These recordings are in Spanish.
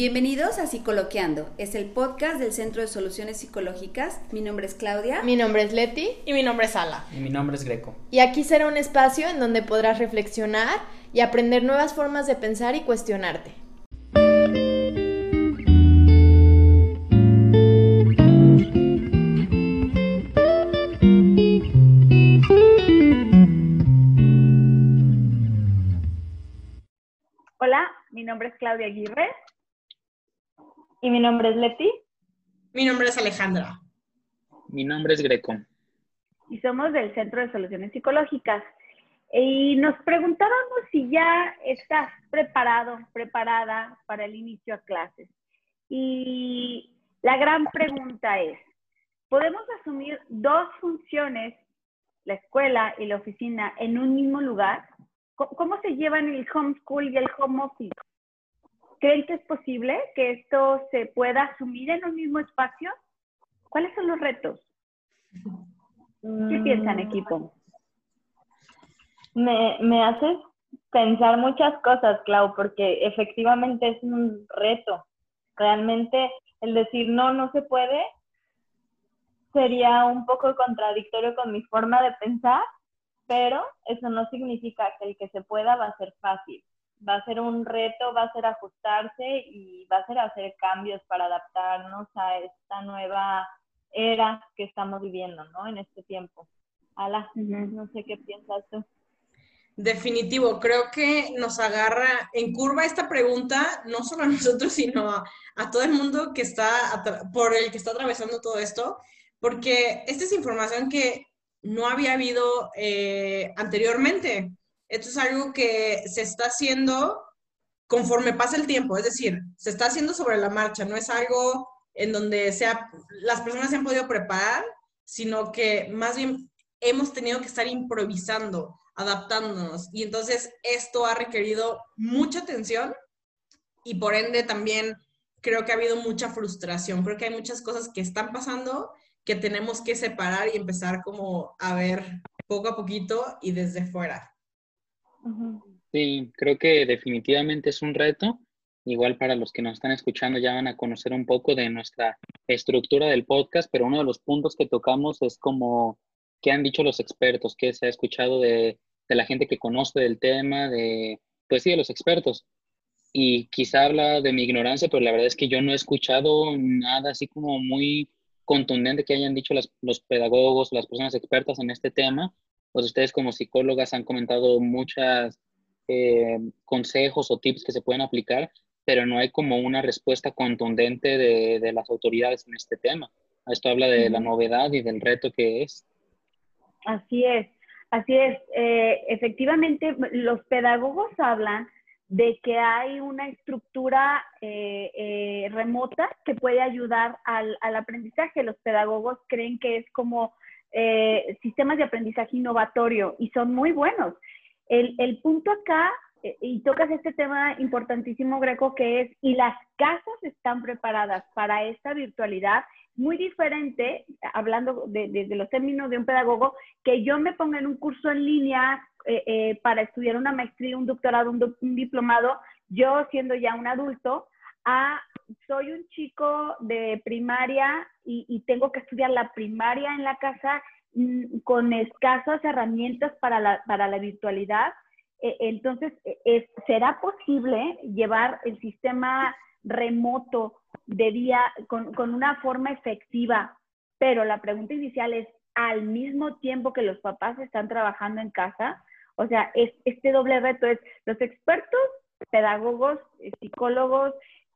Bienvenidos a Psicoloqueando, es el podcast del Centro de Soluciones Psicológicas. Mi nombre es Claudia. Mi nombre es Leti. Y mi nombre es Ala. Y mi nombre es Greco. Y aquí será un espacio en donde podrás reflexionar y aprender nuevas formas de pensar y cuestionarte. Hola, mi nombre es Claudia Aguirre. Y mi nombre es Leti. Mi nombre es Alejandra. Mi nombre es Greco. Y somos del Centro de Soluciones Psicológicas. Y nos preguntábamos si ya estás preparado, preparada para el inicio a clases. Y la gran pregunta es, ¿podemos asumir dos funciones, la escuela y la oficina, en un mismo lugar? ¿Cómo se llevan el homeschool y el home office? ¿Creen que es posible que esto se pueda asumir en un mismo espacio? ¿Cuáles son los retos? ¿Qué Mm, piensan, equipo? Me, me haces pensar muchas cosas, Clau, porque efectivamente es un reto. Realmente el decir no, no se puede, sería un poco contradictorio con mi forma de pensar, pero eso no significa que el que se pueda va a ser fácil va a ser un reto, va a ser ajustarse y va a ser hacer cambios para adaptarnos a esta nueva era que estamos viviendo, ¿no? En este tiempo. Ala, no sé qué piensas tú. Definitivo, creo que nos agarra en curva esta pregunta, no solo a nosotros, sino a, a todo el mundo que está por el que está atravesando todo esto, porque esta es información que no había habido eh, anteriormente. Esto es algo que se está haciendo conforme pasa el tiempo, es decir, se está haciendo sobre la marcha, no es algo en donde sea, las personas se han podido preparar, sino que más bien hemos tenido que estar improvisando, adaptándonos. Y entonces esto ha requerido mucha atención y por ende también creo que ha habido mucha frustración. Creo que hay muchas cosas que están pasando que tenemos que separar y empezar como a ver poco a poquito y desde fuera. Sí, creo que definitivamente es un reto. Igual para los que nos están escuchando ya van a conocer un poco de nuestra estructura del podcast, pero uno de los puntos que tocamos es como qué han dicho los expertos, qué se ha escuchado de, de la gente que conoce del tema, de, pues sí, de los expertos. Y quizá habla de mi ignorancia, pero la verdad es que yo no he escuchado nada así como muy contundente que hayan dicho las, los pedagogos, las personas expertas en este tema pues ustedes como psicólogas han comentado muchos eh, consejos o tips que se pueden aplicar, pero no hay como una respuesta contundente de, de las autoridades en este tema. Esto habla de la novedad y del reto que es. Así es, así es. Eh, efectivamente, los pedagogos hablan de que hay una estructura eh, eh, remota que puede ayudar al, al, aprendizaje. Los pedagogos creen que es como eh, sistemas de aprendizaje innovatorio y son muy buenos. El, el punto acá, eh, y tocas este tema importantísimo, Greco, que es, y las casas están preparadas para esta virtualidad, muy diferente, hablando de, de, de los términos de un pedagogo, que yo me ponga en un curso en línea eh, eh, para estudiar una maestría, un doctorado, un, un diplomado, yo siendo ya un adulto, a soy un chico de primaria y, tengo que estudiar la primaria en la casa mm, con escasas herramientas para la, para la virtualidad. Eh, entonces, es, ¿será posible llevar el sistema remoto de día con, con una forma efectiva? Pero la pregunta inicial es, al mismo tiempo que los papás están trabajando en casa, o sea, es, este doble reto es los expertos, pedagogos, psicólogos,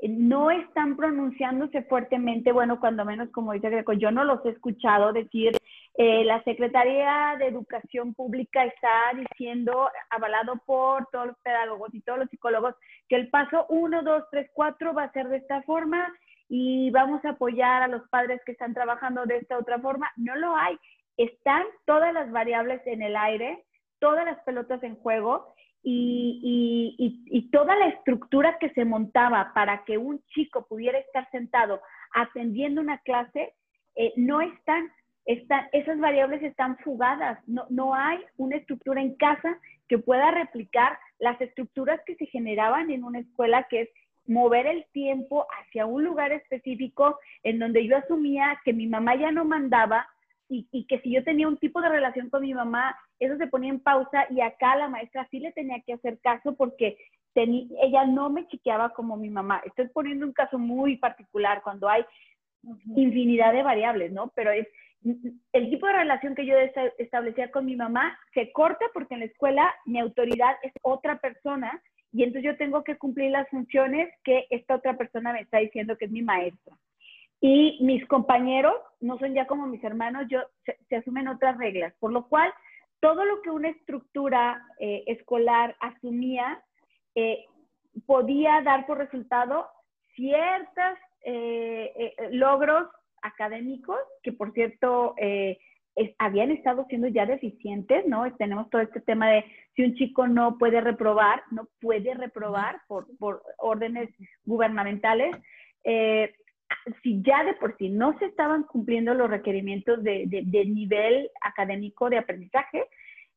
no están pronunciándose fuertemente, bueno, cuando menos como dice Greco, yo no los he escuchado decir, eh, la Secretaría de Educación Pública está diciendo, avalado por todos los pedagogos y todos los psicólogos, que el paso 1, 2, 3, 4 va a ser de esta forma y vamos a apoyar a los padres que están trabajando de esta otra forma. No lo hay. Están todas las variables en el aire, todas las pelotas en juego y, toda la estructura que se montaba para que un chico pudiera estar sentado atendiendo una clase, eh, no están, están, esas variables están fugadas, no, no hay una estructura en casa que pueda replicar las estructuras que se generaban en una escuela que es mover el tiempo hacia un lugar específico en donde yo asumía que mi mamá ya no mandaba y, que si yo tenía un tipo de relación con mi mamá, eso se ponía en pausa y acá la maestra sí le tenía que hacer caso porque ella no me chiqueaba como mi mamá. Estoy poniendo un caso muy particular cuando hay infinidad de variables, ¿no? Pero es el tipo de relación que yo establecía con mi mamá se corta porque en la escuela mi autoridad es otra persona y entonces yo tengo que cumplir las funciones que esta otra persona me está diciendo que es mi maestra. Y mis compañeros no son ya como mis hermanos, yo, se, asumen otras reglas, por lo cual todo lo que una estructura eh, escolar asumía eh, podía dar por resultado ciertos eh, logros académicos que, por cierto, habían estado siendo ya deficientes, ¿no? Tenemos todo este tema de si un chico no puede reprobar, no puede reprobar por, por órdenes gubernamentales. Eh, si ya de por sí no se estaban cumpliendo los requerimientos de, nivel académico de aprendizaje,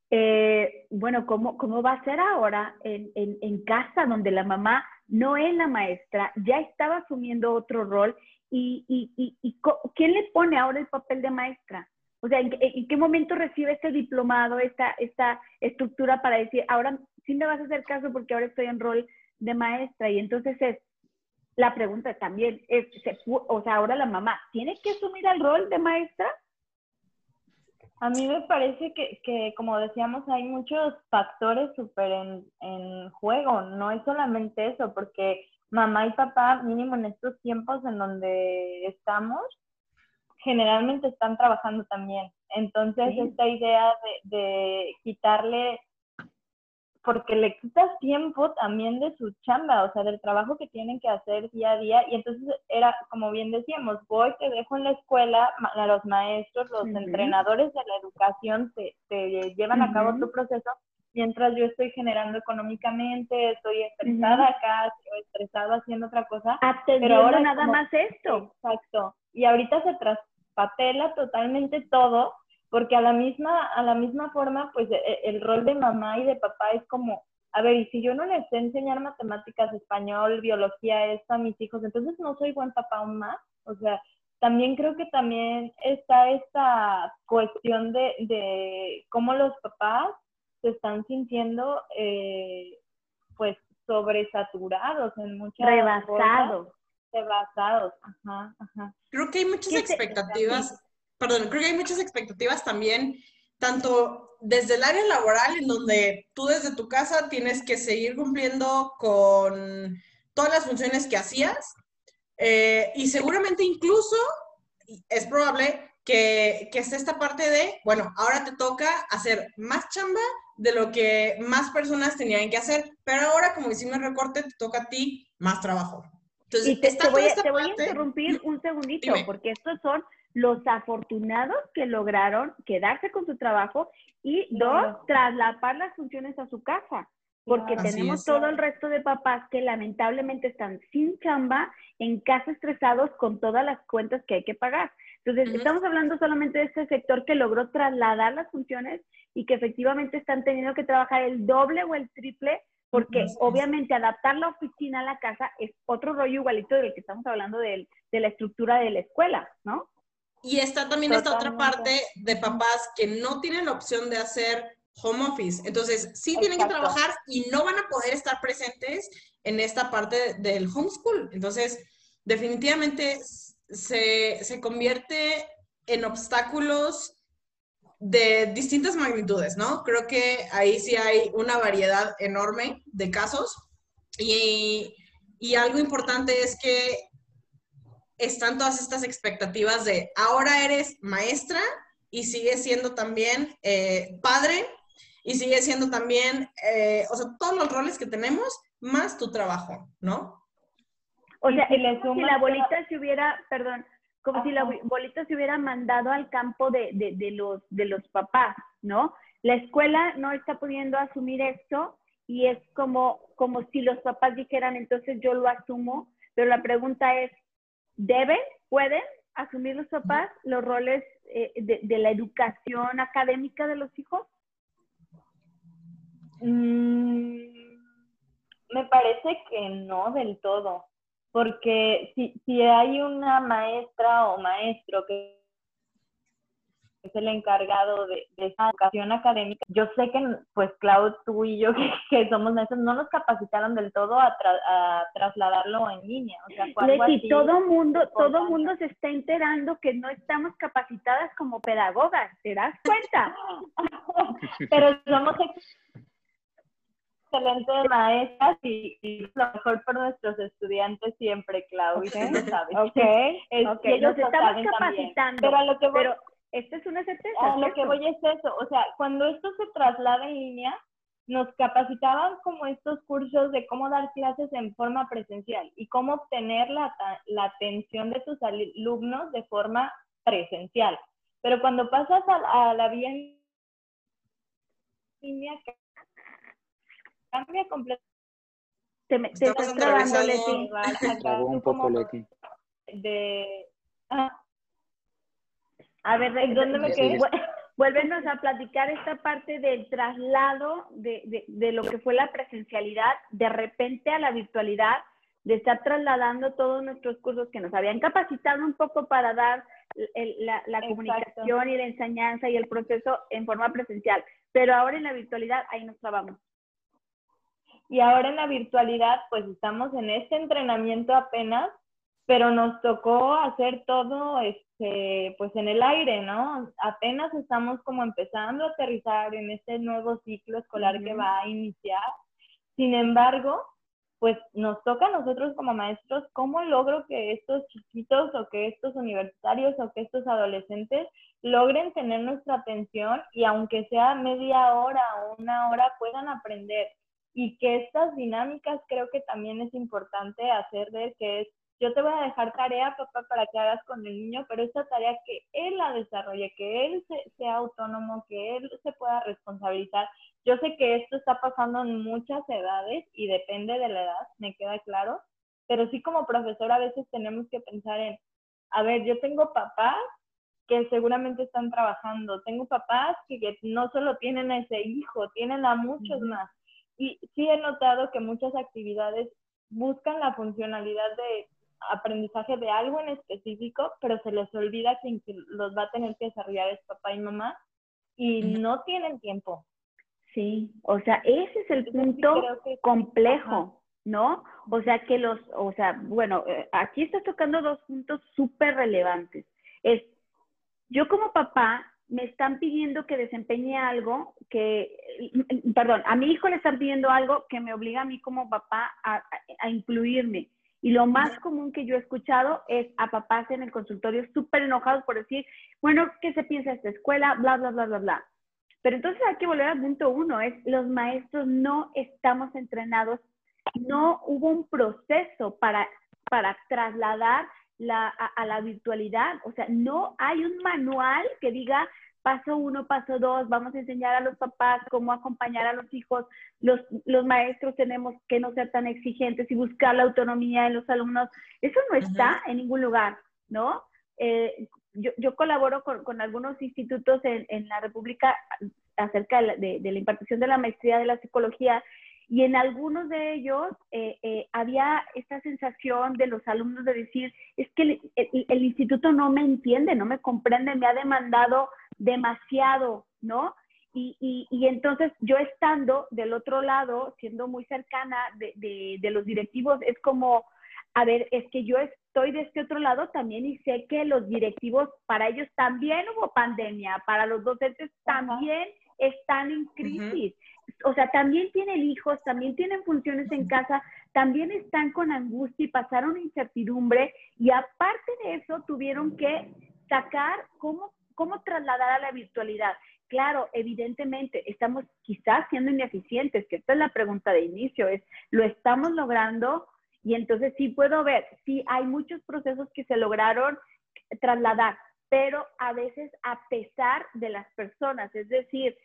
eh, bueno, ¿cómo, ¿cómo va a ser ahora en, en, en, casa donde la mamá no es la maestra, ya estaba asumiendo otro rol y, y, y, ¿quién le pone ahora el papel de maestra? O sea, ¿en, qué momento recibe este diplomado, esta, esta estructura para decir, ahora sí me vas a hacer caso porque ahora estoy en rol de maestra? Y entonces es, la pregunta también es, o sea, ahora la mamá, ¿tiene que asumir el rol de maestra? A mí me parece que, que como decíamos, hay muchos factores súper en, en juego. No es solamente eso, porque mamá y papá, mínimo en estos tiempos en donde estamos, generalmente están trabajando también. Entonces, esta idea de, quitarle, porque le quitas tiempo también de su chamba, o sea, del trabajo que tienen que hacer día a día. Y entonces era, como bien decíamos, voy, te dejo en la escuela, a los maestros, los entrenadores de la educación te, llevan a cabo tu proceso mientras yo estoy generando económicamente, estoy estresada acá, estoy estresada haciendo otra cosa. pero ahora nada más esto. Exacto. Y ahorita se traspapela totalmente todo, porque a la misma, a la misma forma, pues e, e, el, rol de mamá y de papá es como, a ver, y si yo no les sé enseñar matemáticas, español, biología, esto a mis hijos, entonces no soy buen papá aún más. O sea, también creo que también está esta cuestión de, de cómo los papás se están sintiendo eh, pues sobresaturados en muchas rebasados rebasados ajá, ajá. creo que hay muchas expectativas perdón creo que hay muchas expectativas también tanto desde el área laboral en donde tú desde tu casa tienes que seguir cumpliendo con todas las funciones que hacías eh, y seguramente incluso es probable que, que esté esta parte de, bueno, ahora te toca hacer más chamba de lo que más personas tenían que hacer, pero ahora como hicimos recorte, te toca a ti más trabajo. Entonces, y te, voy, a interrumpir un segundito, porque estos son los afortunados que lograron quedarse con su trabajo y dos, traslapar las funciones a su casa, porque tenemos todo el resto de papás que lamentablemente están sin chamba, en casa estresados con todas las cuentas que hay que pagar. Entonces, estamos hablando solamente de este sector que logró trasladar las funciones y que efectivamente están teniendo que trabajar el doble o el triple, porque obviamente adaptar la oficina a la casa es otro rollo igualito del que estamos hablando de, de la estructura de la escuela, ¿no? Y está también esta otra parte de papás que no tienen la opción de hacer home office. Entonces, sí tienen que trabajar y no van a poder estar presentes en esta parte del homeschool. Entonces, definitivamente se, convierte en obstáculos de distintas magnitudes, ¿no? Creo que ahí sí hay una variedad enorme de casos y, algo importante es que están todas estas expectativas de ahora eres maestra y sigues siendo también eh, padre y sigue siendo también, eh, o sea, todos los roles que tenemos más tu trabajo, ¿no? O sea, si la bolita se hubiera, perdón, como si la bolita se hubiera mandado al campo de, de, los, de los papás, ¿no? La escuela no está pudiendo asumir esto y es como, como si los papás dijeran, entonces yo lo asumo, pero la pregunta es, ¿deben, pueden asumir los papás los roles eh, de, de, la educación académica de los hijos? Mm, me parece que no del todo, porque si, si hay una maestra o maestro que es el encargado de, esa educación académica. Yo sé que, pues, Clau, tú y yo, que, somos maestros, no nos capacitaron del todo a, trasladarlo en línea. O sea, todo mundo, todo mundo se está enterando que no estamos capacitadas como pedagogas, ¿te das cuenta? Pero somos excelentes maestras y, lo mejor por nuestros estudiantes siempre, Clau, y tú lo sabes. Ok, okay. nos estamos capacitando. Pero a lo que pero esta es una certeza. A lo que voy es eso, o sea, cuando esto se traslada en línea, nos capacitaban como estos cursos de cómo dar clases en forma presencial y cómo obtener la, la atención de tus alumnos de forma presencial. Pero cuando pasas a, la vía en línea, cambia completamente. Te, te estás trabando, Leti. un poco, Leti. De, ah, a ver, ¿dónde me quedé? Vuélvenos a platicar esta parte del traslado de, de, lo que fue la presencialidad de repente a la virtualidad, de estar trasladando todos nuestros cursos que nos habían capacitado un poco para dar la, la comunicación y la enseñanza y el proceso en forma presencial. Pero ahora en la virtualidad, ahí nos trabamos. Y ahora en la virtualidad, pues estamos en este entrenamiento apenas pero nos tocó hacer todo este, pues en el aire, ¿no? Apenas estamos como empezando a aterrizar en este nuevo ciclo escolar que va a iniciar. Sin embargo, pues nos toca a nosotros como maestros cómo logro que estos chiquitos o que estos universitarios o que estos adolescentes logren tener nuestra atención y aunque sea media hora o una hora puedan aprender y que estas dinámicas creo que también es importante hacer ver que es yo te voy a dejar tarea, papá, para que hagas con el niño, pero esta tarea que él la desarrolle, que él sea autónomo, que él se pueda responsabilizar. Yo sé que esto está pasando en muchas edades y depende de la edad, me queda claro, pero sí como profesor a veces tenemos que pensar en, a ver, yo tengo papás que seguramente están trabajando, tengo papás que, que no solo tienen a ese hijo, tienen a muchos más. Y sí he notado que muchas actividades buscan la funcionalidad de aprendizaje de algo en específico, pero se les olvida que los va a tener que desarrollar es papá y mamá y no tienen tiempo. Sí, o sea, ese es el punto complejo, ¿no? O sea, que los, o sea, bueno, eh, aquí estás tocando dos puntos súper relevantes. Es, yo como papá me están pidiendo que desempeñe algo que, perdón, a mi hijo le están pidiendo algo que me obliga a mí como papá a, a incluirme. Y lo más común que yo he escuchado es a papás en el consultorio súper enojados por decir, bueno, ¿qué se piensa esta escuela? Bla, bla, bla, bla, bla. Pero entonces hay que volver al punto uno, es los maestros no estamos entrenados, no hubo un proceso para, para trasladar la, a la virtualidad, o sea, no hay un manual que diga paso uno, paso dos, vamos a enseñar a los papás cómo acompañar a los hijos, los, los maestros tenemos que no ser tan exigentes y buscar la autonomía en los alumnos. Eso no está en ningún lugar, ¿no? Eh, yo, yo, colaboro con, con algunos institutos en, en, la República acerca de de, de la impartición de la maestría de la psicología y en algunos de ellos eh, eh, había esta sensación de los alumnos de decir, es que el, instituto no me entiende, no me comprende, me ha demandado demasiado, ¿no? Y, y, entonces yo estando del otro lado, siendo muy cercana de, de, de, los directivos, es como, a ver, es que yo estoy de este otro lado también y sé que los directivos, para ellos también hubo pandemia, para los docentes también están en crisis o sea, también tienen hijos, también tienen funciones en casa, también están con angustia y pasaron incertidumbre y aparte de eso tuvieron que sacar cómo, cómo trasladar a la virtualidad. Claro, evidentemente estamos quizás siendo ineficientes, que esta es la pregunta de inicio, es, ¿lo estamos logrando? Y entonces sí puedo ver, sí hay muchos procesos que se lograron trasladar, pero a veces a pesar de las personas, es decir,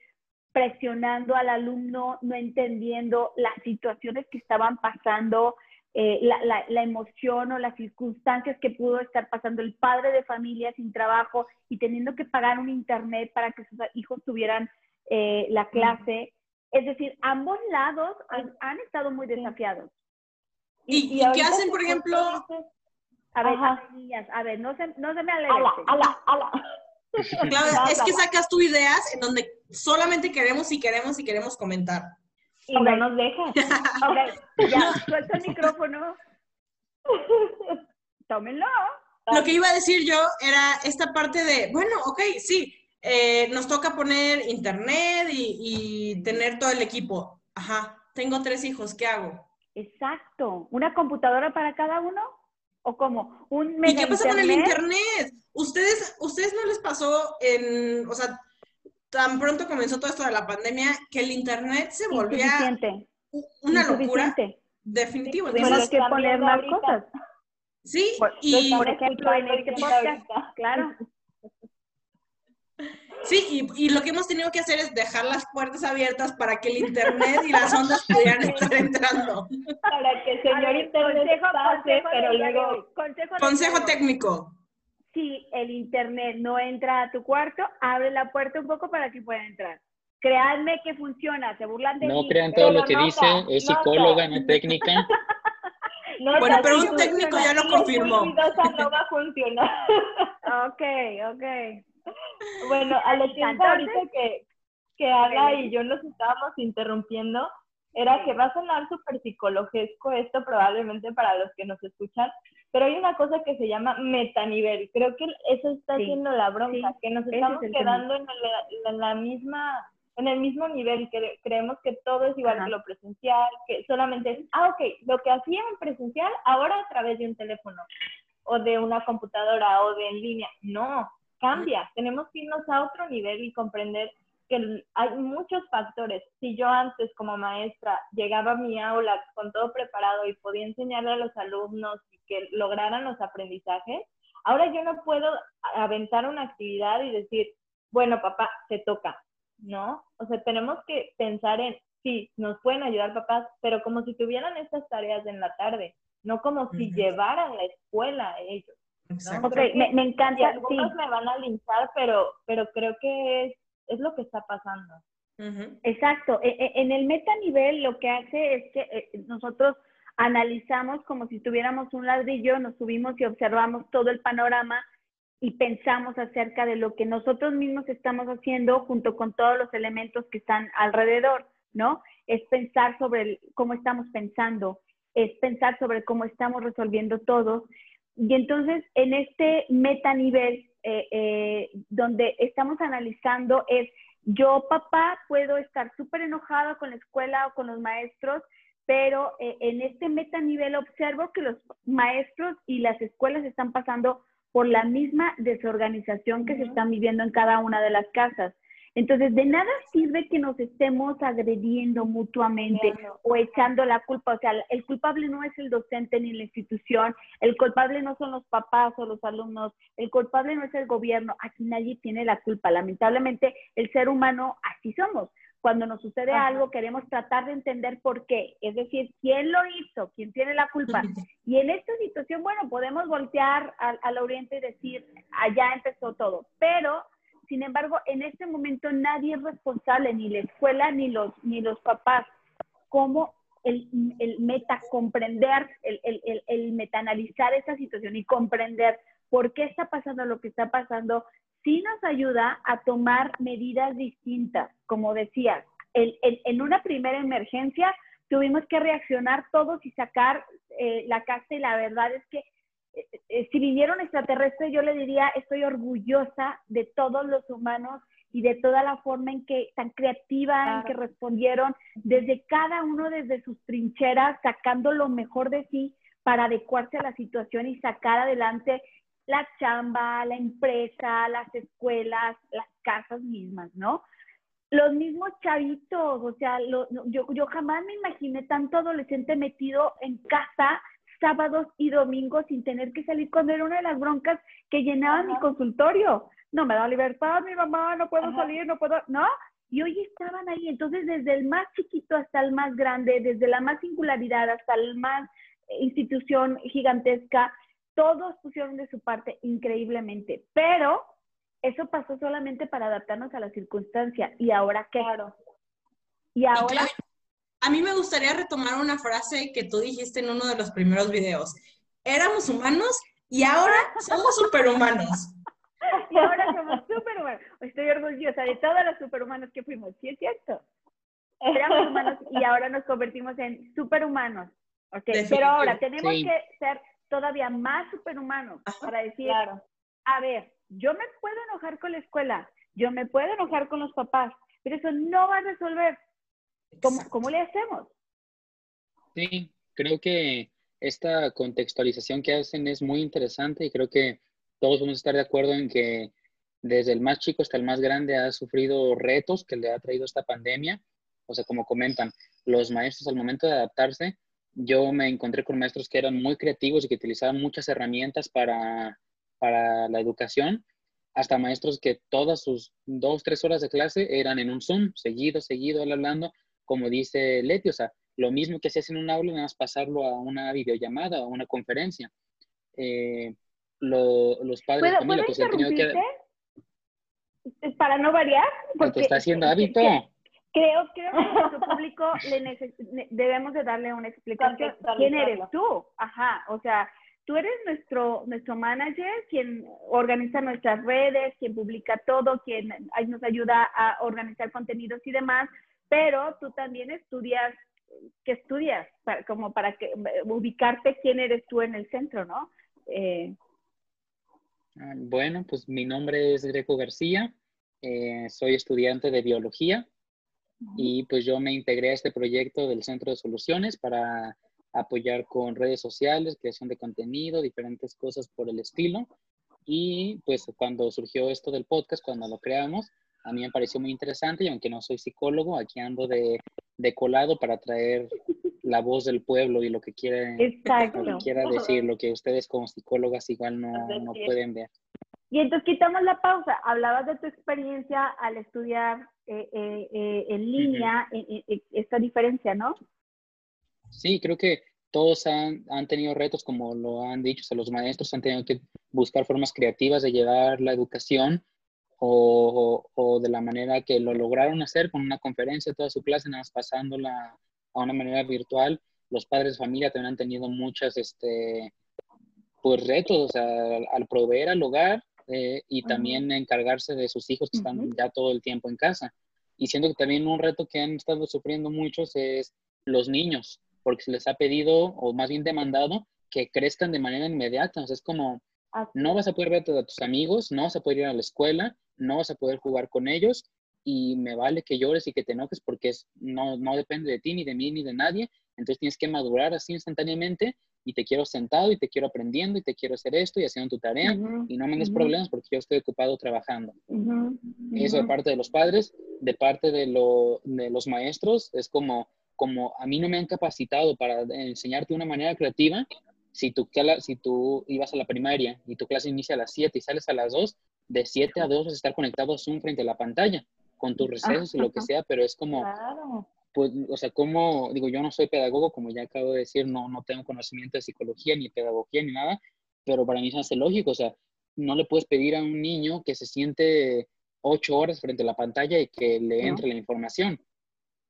presionando al alumno, no entendiendo las situaciones que estaban pasando, eh, la, la, emoción o las circunstancias que pudo estar pasando el padre de familia sin trabajo y teniendo que pagar un internet para que sus hijos tuvieran eh, la clase. Es decir, ambos lados han, han estado muy desafiados. ¿Y, y, qué hacen, por ejemplo? A ver, a ver, niñas, a ver, no se, no se me ala, alegren. ala, ala. Claudia, Vas, es que ala. sacas tú ideas en donde solamente queremos y queremos y queremos comentar. Y no nos dejas. Ok, ya, suelta el micrófono. Tómenlo. Lo que iba a decir yo era esta parte de, bueno, ok, sí, eh, nos toca poner internet y, y tener todo el equipo. Ajá, tengo tres hijos, ¿qué hago? Exacto. ¿Una computadora para cada uno? ¿O cómo? ¿Un ¿Y qué pasa con el internet? ¿Ustedes, ¿Ustedes no les pasó en, o sea, tan pronto comenzó todo esto de la pandemia, que el internet se volvía una locura? Definitivo. Entonces, que están poner más cosas. sí, Por- y, por ejemplo, en este podcast. Claro. Sí y, y lo que hemos tenido que hacer es dejar las puertas abiertas para que el internet y las ondas pudieran estar entrando. Para que el señor ver, internet consejo, pase, consejo pero luego... consejo Consejo técnico. Si el internet no entra a tu cuarto, abre la puerta un poco para que pueda entrar. Creadme que funciona, se burlan de No mí. crean todo lo que nota, dice, es nota. psicóloga, no técnica. No, Bueno, pero un técnico ya lo confirmó. no va a funcionar. Ok, ok. Bueno, a lo Entonces- ahorita que, que Ana y yo nos estábamos interrumpiendo, era que va a sonar súper psicológico esto probablemente para los que nos escuchan, pero hay una cosa que se llama metanivel. Creo que eso está Sí, siendo la bronca, sí, que nos estamos es el quedando en la, en la misma en el mismo nivel, que creemos que todo es igual Ajá. que lo presencial, que solamente es, ah, ok, lo que hacía en presencial, ahora a través de un teléfono, o de una computadora, o de en línea. No, cambia. Tenemos que irnos a otro nivel y comprender que hay muchos factores. Si yo antes como maestra llegaba a mi aula con todo preparado y podía enseñarle a los alumnos y que lograran los aprendizajes, ahora yo no puedo aventar una actividad y decir, bueno, papá, te toca, ¿no? O sea, tenemos que pensar en, sí, nos pueden ayudar papás, pero como si tuvieran estas tareas en la tarde, no como si llevaran la escuela a ellos. Exacto. Ok, Creo que- me, me Y encanta, sí. algunos me van a linchar, pero, pero creo que es, es lo que está pasando. Ujú. Exacto. E- e- En el metanivel lo que hace es que eh, nosotros analizamos como si tuviéramos un ladrillo, nos subimos y observamos todo el panorama y pensamos acerca de lo que nosotros mismos estamos haciendo junto con todos los elementos que están alrededor, ¿no? Es pensar sobre el- cómo estamos pensando, es pensar sobre cómo estamos resolviendo todo. Y entonces, en este metanivel, eh, eh, donde estamos analizando es yo, papá, puedo estar súper enojada con la escuela o con los maestros, pero eh, en este metanivel observo que los maestros y las escuelas están pasando por la misma desorganización que se están viviendo en cada una de las casas. Entonces, de nada sirve que nos estemos agrediendo mutuamente Claro. o echando la culpa. O sea, el culpable no es el docente ni la institución, el culpable no son los papás o los alumnos, el culpable no es el gobierno. Aquí nadie tiene la culpa. Lamentablemente, el ser humano así somos. Cuando nos sucede Ajá. algo, queremos tratar de entender por qué. Es decir, quién lo hizo, quién tiene la culpa. Y en esta situación, bueno, podemos voltear al, al oriente y decir, allá empezó todo. Pero, sin embargo, en este momento nadie es responsable, ni la escuela, ni los, ni los papás. ¿Cómo el, el meta comprender, el, el, el, metaanalizar esta situación y comprender por qué está pasando lo que está pasando, sí nos ayuda a tomar medidas distintas. Como decías, el- el- en una primera emergencia tuvimos que reaccionar todos y sacar eh, la casa y la verdad es que si vinieron extraterrestres yo le diría estoy orgullosa de todos los humanos y de toda la forma en que tan creativa en que respondieron desde cada uno desde sus trincheras sacando lo mejor de sí para adecuarse a la situación y sacar adelante la chamba, la empresa, las escuelas, las casas mismas, ¿no? Los mismos chavitos, o sea, lo- yo, yo jamás me imaginé tanto adolescente metido en casa sábados y domingos sin tener que salir cuando era una de las broncas que llenaba mi consultorio. No me da libertad, mi mamá, no puedo Ajá. salir, no puedo, ¿no? Y hoy estaban ahí, entonces desde el más chiquito hasta el más grande, desde la más singularidad hasta el más eh, institución gigantesca, todos pusieron de su parte increíblemente, pero eso pasó solamente para adaptarnos a la circunstancia. ¿Y ahora qué? Claro. Y ahora... a mí me gustaría retomar una frase que tú dijiste en uno de los primeros videos. Éramos humanos y ahora somos superhumanos. Y ahora somos superhumanos. Estoy orgullosa de todos los superhumanos que fuimos. Sí, es cierto. Éramos humanos y ahora nos convertimos en superhumanos. Okay. Pero ahora tenemos que ser todavía más superhumanos para decir, a ver, yo me puedo enojar con la escuela, yo me puedo enojar con los papás, pero eso no va a resolver. ¿Cómo, cómo le hacemos? Sí, creo que esta contextualización que hacen es muy interesante y creo que todos vamos a estar de acuerdo en que desde el más chico hasta el más grande ha sufrido retos que le ha traído esta pandemia. O sea, como comentan, los maestros al momento de adaptarse, yo me encontré con maestros que eran muy creativos y que utilizaban muchas herramientas para, para la educación, hasta maestros que todas sus dos, tres horas de clase eran en un Zoom, seguido, seguido, hablando, como dice Leti, o sea, lo mismo que haces en un aula, nada más pasarlo a una videollamada o a una conferencia. Eh, los padres de familia, pues han tenido que... Para no variar. Porque está haciendo hábito. Creo, creo que a nuestro público le debemos de darle una explicación. ¿Quién eres tú? Ajá, o sea, tú eres nuestro, nuestro manager, quien organiza nuestras redes, quien publica todo, quien nos ayuda a organizar contenidos y demás, pero tú también estudias ¿qué estudias? como para que, ubicarte quién eres tú en el centro, ¿no? Eh, ah, bueno, pues mi nombre es Greco García, eh, soy estudiante de biología y pues yo me integré a este proyecto del Centro de Soluciones para apoyar con redes sociales, creación de contenido, diferentes cosas por el estilo. Y pues cuando surgió esto del podcast, cuando lo creamos, a mí me pareció muy interesante y aunque no soy psicólogo, aquí ando de, de colado para traer la voz del pueblo y lo que quiera, quiera decir, lo que ustedes como psicólogas igual no, no pueden ver. Y entonces quitamos la pausa. Hablabas de tu experiencia al estudiar eh, eh, eh, en línea, esta diferencia, ¿no? Sí, creo que todos han, han, tenido retos, como lo han dicho, o los maestros han tenido que buscar formas creativas de llevar la educación o, o, de la manera que lo lograron hacer con una conferencia, toda su clase, nada más pasándola a una manera virtual. Los padres de familia también han tenido muchas, este, pues retos, o sea, al, proveer al hogar eh, y también encargarse de sus hijos que están ya todo el tiempo en casa. Y siendo que también un reto que han estado sufriendo muchos es los niños, porque se les ha pedido, o más bien demandado, que crezcan de manera inmediata. O sea, es como, no vas a poder ver a tus amigos, no vas a poder ir a la escuela, no vas a poder jugar con ellos y me vale que llores y que te enojes porque es, no, no depende de ti, ni de mí, ni de nadie. Entonces tienes que madurar así instantáneamente y te quiero sentado y te quiero aprendiendo y te quiero hacer esto y haciendo tu tarea y no me des problemas porque yo estoy ocupado trabajando. Eso de parte de los padres, de parte de, de, los maestros, es como, como a mí no me han capacitado para enseñarte de una manera creativa. Si tú, si tú ibas a la primaria y tu clase inicia a las 7 y sales a las 2, de 7 a 2 vas a estar conectado a Zoom frente a la pantalla, con tus recesos y lo que sea, pero es como, pues, o sea, como, digo, yo no soy pedagogo, como ya acabo de decir, no, no tengo conocimiento de psicología, ni pedagogía, ni nada, pero para mí se hace lógico, o sea, no le puedes pedir a un niño que se siente ocho horas frente a la pantalla y que le entre la información.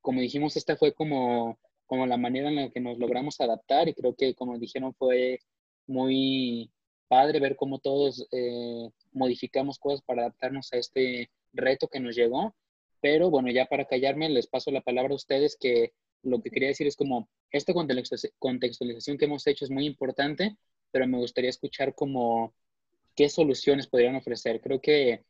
Como dijimos, esta fue como, como la manera en la que nos logramos adaptar y creo que, como dijeron, fue muy padre ver cómo todos eh, modificamos cosas para adaptarnos a este reto que nos llegó. Pero bueno, ya para callarme, les paso la palabra a ustedes que lo que quería decir es como esta contextualización que hemos hecho es muy importante, pero me gustaría escuchar como qué soluciones podrían ofrecer. Creo que,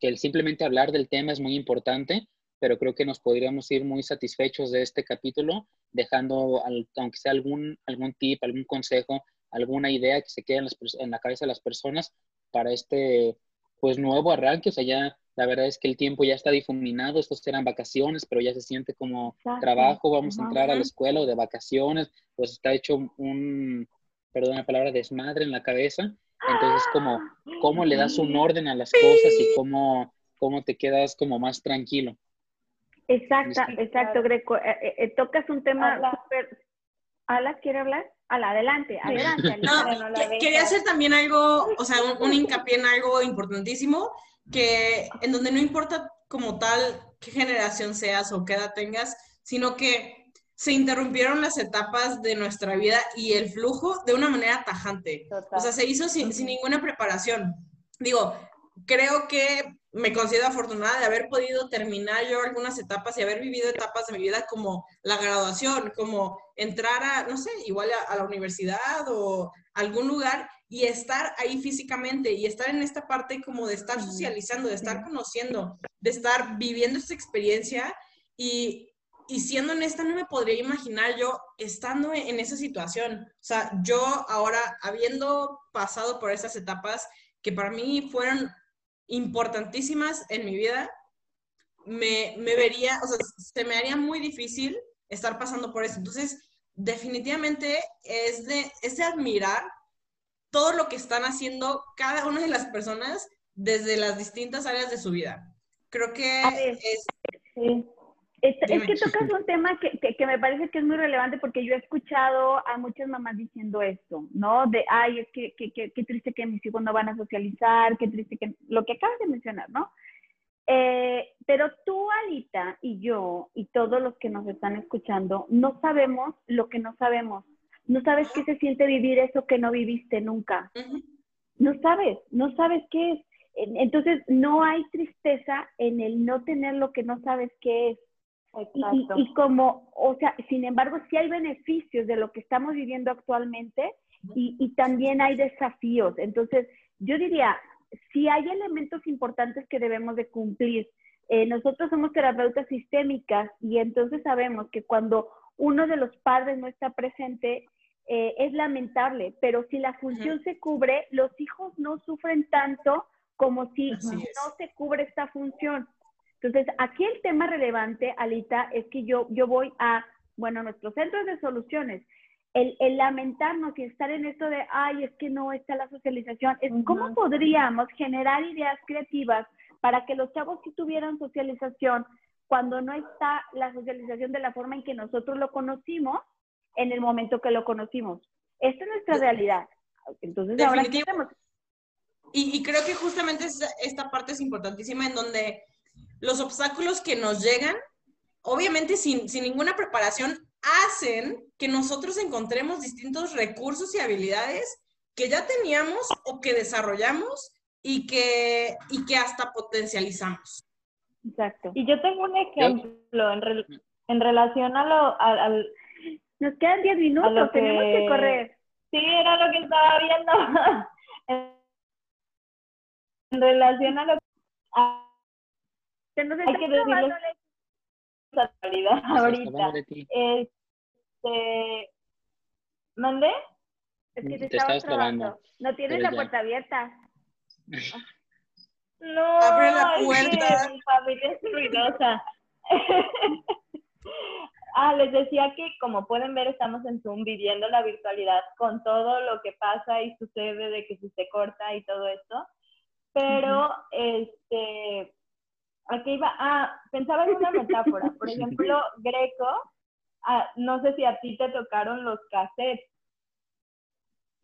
que el simplemente hablar del tema es muy importante, pero creo que nos podríamos ir muy satisfechos de este capítulo, dejando, aunque sea algún, algún tip, algún consejo, alguna idea que se quede en, en la cabeza de las personas para este pues nuevo arranque, o sea, ya la verdad es que el tiempo ya está difuminado, estos eran vacaciones, pero ya se siente como trabajo, vamos a entrar a la escuela o de vacaciones, pues está hecho un, perdón la palabra, desmadre en la cabeza, entonces como, cómo le das un orden a las cosas y cómo, cómo te quedas como más tranquilo. Exacto, exacto, Greco. Eh, eh, eh, tocas un tema súper... ¿Ala quiere hablar? adelante, adelante. quería hacer también algo, o sea, un, hincapié en algo importantísimo, que en donde no importa como tal qué generación seas o qué edad tengas, sino que se interrumpieron las etapas de nuestra vida y el flujo de una manera tajante. O sea, se hizo sin, sin ninguna preparación. Digo, creo que me considero afortunada de haber podido terminar yo algunas etapas y haber vivido etapas de mi vida como la graduación, como entrar a, no sé, igual a, la universidad o algún lugar y estar ahí físicamente y estar en esta parte como de estar socializando, de estar conociendo, de estar viviendo esta experiencia y, y siendo honesta no me podría imaginar yo estando en esa situación. O sea, yo ahora habiendo pasado por esas etapas que para mí fueron importantísimas en mi vida, me, me, vería, o sea, se me haría muy difícil estar pasando por eso. Entonces, definitivamente es de, es de admirar todo lo que están haciendo cada una de las personas desde las distintas áreas de su vida. Creo que es... Es, que tocas un tema que, que, me parece que es muy relevante porque yo he escuchado a muchas mamás diciendo esto, ¿no? De, ay, es que, qué triste que mis hijos no van a socializar, qué triste que, lo que acabas de mencionar, ¿no? Eh, pero tú, Alita, y yo, y todos los que nos están escuchando, no sabemos lo que no sabemos. No sabes qué se siente vivir eso que no viviste nunca. No sabes, no sabes qué es. Entonces, no hay tristeza en el no tener lo que no sabes qué es. Y, como, o sea, sin embargo, sí hay beneficios de lo que estamos viviendo actualmente y, también hay desafíos. Entonces, yo diría, si hay elementos importantes que debemos de cumplir. Eh, nosotros somos terapeutas sistémicas y entonces sabemos que cuando uno de los padres no está presente, eh, es lamentable, pero si la función se cubre, los hijos no sufren tanto como si no se cubre esta función. Entonces, aquí el tema relevante, Alita, es que yo, yo voy a, bueno, nuestros centros de soluciones. El, el, lamentarnos y estar en esto de, ay, es que no está la socialización, es cómo podríamos generar ideas creativas para que los chavos sí tuvieran socialización cuando no está la socialización de la forma en que nosotros lo conocimos en el momento que lo conocimos. Esta es nuestra realidad. Entonces, ahora ¿qué y, y, creo que justamente esta parte es importantísima en donde los obstáculos que nos llegan, obviamente sin, ninguna preparación, hacen que nosotros encontremos distintos recursos y habilidades que ya teníamos o que desarrollamos y que, y que hasta potencializamos. Exacto. Y yo tengo un ejemplo en, relación a lo... al... Nos quedan 10 minutos, tenemos que correr. Sí, era lo que estaba viendo. en relación a lo... Se nos está Hay que decirle ahorita. Este, ¿Mandé? Es que te, te estabas trabando. No tienes la puerta abierta. No, abre la puerta. mi familia es ruidosa. ah, les decía que como pueden ver estamos en Zoom viviendo la virtualidad con todo lo que pasa y sucede de que si se corta y todo esto. Pero este aquí iba, ah, pensaba en una metáfora. Por ejemplo, Greco, ah, no sé si a ti te tocaron los cassettes.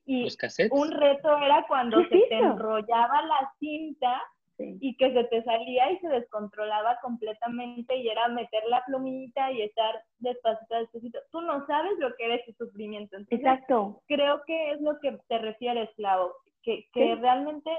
Y ¿Los cassettes? un reto era cuando se te enrollaba la cinta y que se te salía y se descontrolaba completamente y era meter la plumita y estar despacito, despacito. Tú no sabes lo que eres ese sufrimiento. Exacto. Creo que es lo que te refieres, Clau, que, que realmente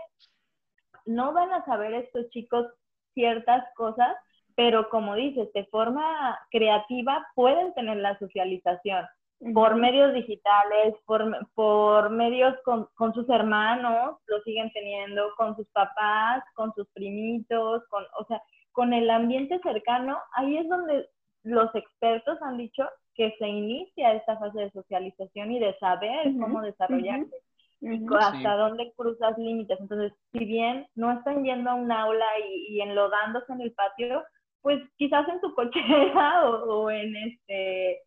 no van a saber estos chicos ciertas cosas, pero como dices, de forma creativa pueden tener la socialización por medios digitales, por, por medios con, con, sus hermanos, lo siguen teniendo, con sus papás, con sus primitos, con, o sea, con el ambiente cercano, ahí es donde los expertos han dicho que se inicia esta fase de socialización y de saber cómo desarrollarse hasta dónde cruzas límites. Entonces, si bien no están yendo a un aula y, enlodándose en el patio, pues quizás en su cochera o, en este,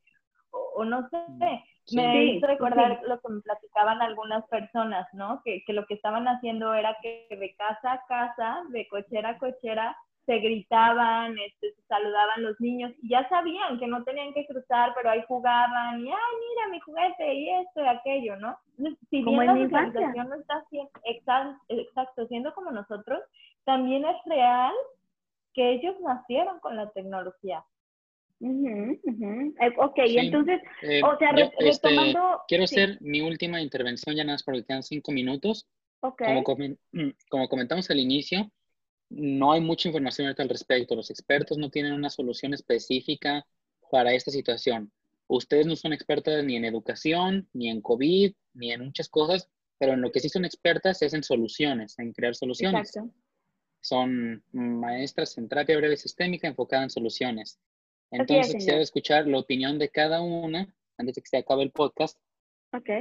o, no sé. Me hizo recordar lo que me platicaban algunas personas, ¿no? Que, que lo que estaban haciendo era que de casa a casa, de cochera a cochera, se gritaban, este, se saludaban los niños y ya sabían que no tenían que cruzar, pero ahí jugaban y, ay, mira mi juguete y esto y aquello, ¿no? Si bien la socialización no está siendo, exacto, siendo como nosotros, también es real que ellos nacieron con la tecnología. Eh, ok, Sí, entonces, Eh, o sea, yo, este, retomando... quiero sí, hacer mi última intervención ya nada más porque quedan cinco minutos. ok, Como, comen- como comentamos al inicio, no hay mucha información al respecto. Los expertos no tienen una solución específica para esta situación. Ustedes no son expertas ni en educación, ni en COVID, ni en muchas cosas, pero en lo que sí son expertas es en soluciones, en crear soluciones. exacto. Son maestras en terapia breve sistémica enfocada en soluciones. es, Entonces, señor. quisiera escuchar la opinión de cada una antes de que se acabe el podcast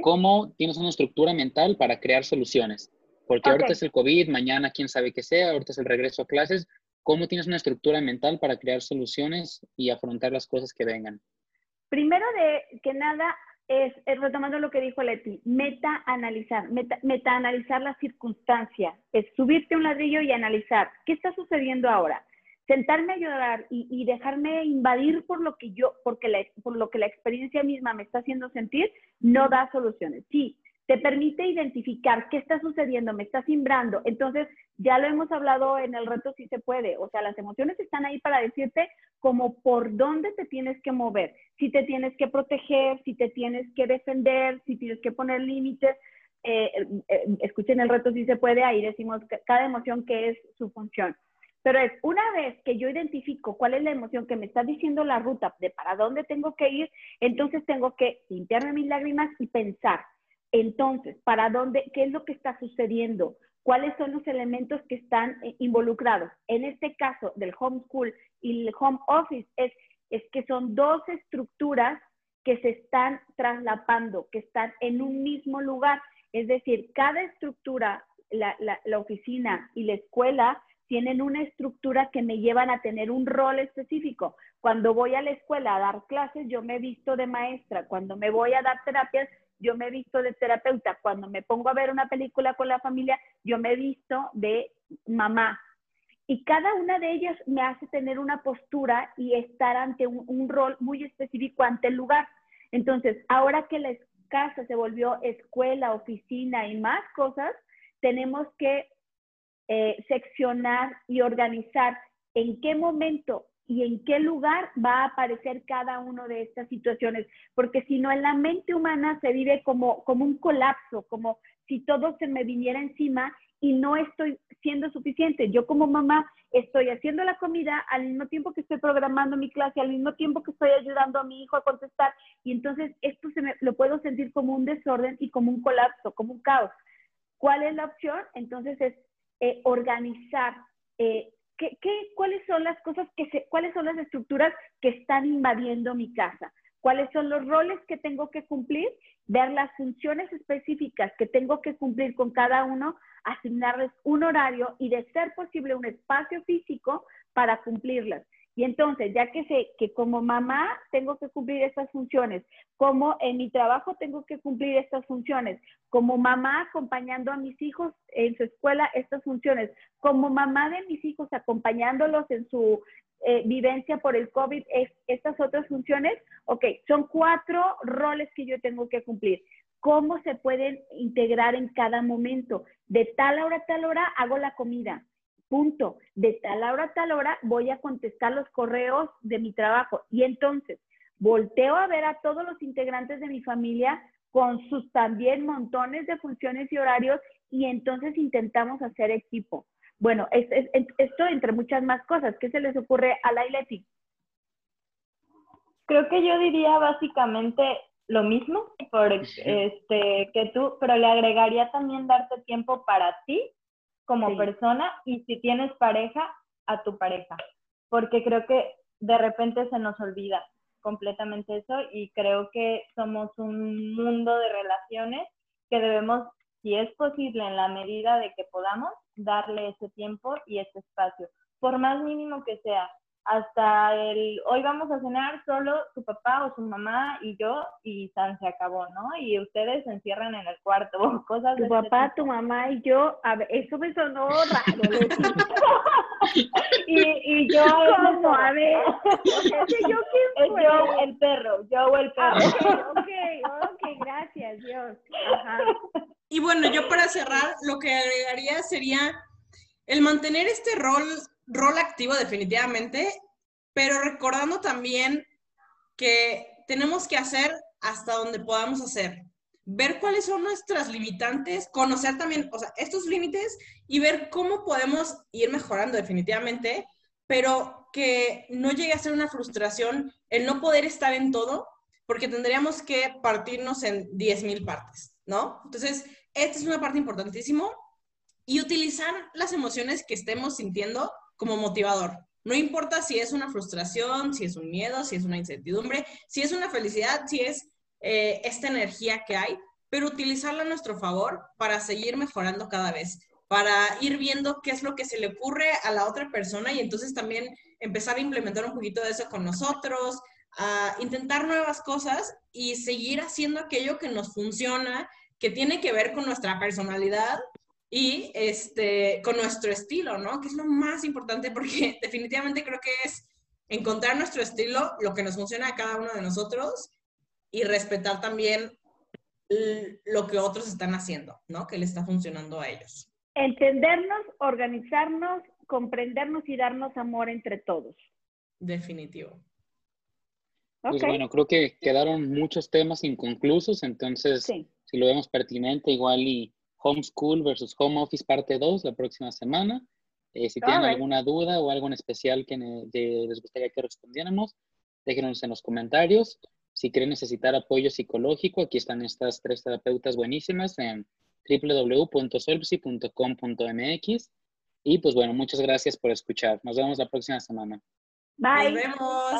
cómo tienes una estructura mental para crear soluciones. Porque Ok. ahorita es el COVID, mañana quién sabe qué sea, ahorita es el regreso a clases. ¿Cómo tienes una estructura mental para crear soluciones y afrontar las cosas que vengan? Primero de que nada es, retomando lo que dijo Leti, meta analizar, meta, meta analizar la circunstancia, es subirte a un ladrillo y analizar qué está sucediendo ahora, sentarme a llorar y, y dejarme invadir por lo que yo, porque la, por lo que la experiencia misma me está haciendo sentir, no da soluciones. Sí, te permite identificar qué está sucediendo, me está simbrando. Entonces, ya lo hemos hablado en el reto si se puede. O sea, las emociones están ahí para decirte como por dónde te tienes que mover, si te tienes que proteger, si te tienes que defender, si tienes que poner límites. Eh, eh, escuchen el reto si se puede, ahí decimos cada emoción que es su función. Pero es una vez que yo identifico cuál es la emoción que me está diciendo la ruta de para dónde tengo que ir, entonces tengo que limpiarme mis lágrimas y pensar, entonces, ¿para dónde? ¿Qué es lo que está sucediendo? ¿Cuáles son los elementos que están eh, involucrados? En este caso del homeschool y el home office es, es que son dos estructuras que se están traslapando, que están en un mismo lugar. Es decir, cada estructura, la, la, la oficina y la escuela, tienen una estructura que me llevan a tener un rol específico. Cuando voy a la escuela a dar clases, yo me visto de maestra. Cuando me voy a dar terapias, yo me he visto de terapeuta. Cuando me pongo a ver una película con la familia, yo me he visto de mamá. Y cada una de ellas me hace tener una postura y estar ante un, rol muy específico ante el lugar. Entonces, ahora que la casa se volvió escuela, oficina y más cosas, tenemos que eh, seccionar y organizar en qué momento y en qué lugar va a aparecer cada una de estas situaciones, porque si no en la mente humana se vive como, como un colapso, como si todo se me viniera encima y no estoy siendo suficiente. Yo como mamá estoy haciendo la comida al mismo tiempo que estoy programando mi clase, al mismo tiempo que estoy ayudando a mi hijo a contestar y entonces esto se me, lo puedo sentir como un desorden y como un colapso, como un caos. ¿Cuál es la opción? Entonces es eh, organizar eh, ¿qué, qué, cuáles son las cosas que se, cuáles son las estructuras que están invadiendo mi casa, cuáles son los roles que tengo que cumplir, ver las funciones específicas que tengo que cumplir con cada uno, asignarles un horario y de ser posible un espacio físico para cumplirlas. Y entonces, ya que sé que como mamá tengo que cumplir estas funciones, como en mi trabajo tengo que cumplir estas funciones, como mamá acompañando a mis hijos en su escuela estas funciones, como mamá de mis hijos acompañándolos en su eh, vivencia por el COVID, es, estas otras funciones, ok, son cuatro roles que yo tengo que cumplir. ¿Cómo se pueden integrar en cada momento? De tal hora a tal hora hago la comida punto. De tal hora a tal hora voy a contestar los correos de mi trabajo. Y entonces volteo a ver a todos los integrantes de mi familia con sus también montones de funciones y horarios y entonces intentamos hacer equipo. Bueno, es, es, esto entre muchas más cosas. ¿Qué se les ocurre a la Ileti? Creo que yo diría básicamente lo mismo por, este, que tú, pero le agregaría también darte tiempo para ti como sí. persona y si tienes pareja, a tu pareja. Porque creo que de repente se nos olvida completamente eso y creo que somos un mundo de relaciones que debemos, si es posible, en la medida de que podamos, darle ese tiempo y ese espacio, por más mínimo que sea. Hasta el hoy vamos a cenar solo su papá o su mamá y yo y San se acabó, ¿no? Y ustedes se encierran en el cuarto, cosas Tu papá, este tu mamá y yo, a ver, eso me sonó raro. y, y yo, ¿Cómo? A ver, ¿ese yo quién fue? Yo, el perro, yo el perro. Ah, ok, ok, ok, gracias, Dios. Ajá. Y bueno, yo para cerrar, lo que agregaría sería el mantener este rol rol activo definitivamente, pero recordando también que tenemos que hacer hasta donde podamos hacer. Ver cuáles son nuestras limitantes, conocer también, o sea, estos límites y ver cómo podemos ir mejorando definitivamente, pero que no llegue a ser una frustración el no poder estar en todo, porque tendríamos que partirnos en 10.000 partes, ¿no? Entonces, esta es una parte importantísima y utilizar las emociones que estemos sintiendo como motivador. No importa si es una frustración, si es un miedo, si es una incertidumbre, si es una felicidad, si es eh, esta energía que hay, pero utilizarla a nuestro favor para seguir mejorando cada vez, para ir viendo qué es lo que se le ocurre a la otra persona y entonces también empezar a implementar un poquito de eso con nosotros, a intentar nuevas cosas y seguir haciendo aquello que nos funciona, que tiene que ver con nuestra personalidad y este, con nuestro estilo, ¿no? Que es lo más importante porque definitivamente creo que es encontrar nuestro estilo, lo que nos funciona a cada uno de nosotros y respetar también lo que otros están haciendo, ¿no? Que le está funcionando a ellos. Entendernos, organizarnos, comprendernos y darnos amor entre todos. Definitivo. Pues bueno, creo que quedaron muchos temas inconclusos, entonces si lo vemos pertinente, igual y Homeschool versus Home Office parte 2 la próxima semana. Eh, si tienen alguna duda o algo en especial que les gustaría que respondiéramos, déjenos en los comentarios. Si quieren necesitar apoyo psicológico, aquí están estas tres terapeutas buenísimas en www.solpsi.com.mx. Y pues bueno, muchas gracias por escuchar. Nos vemos la próxima semana. Bye. Nos vemos.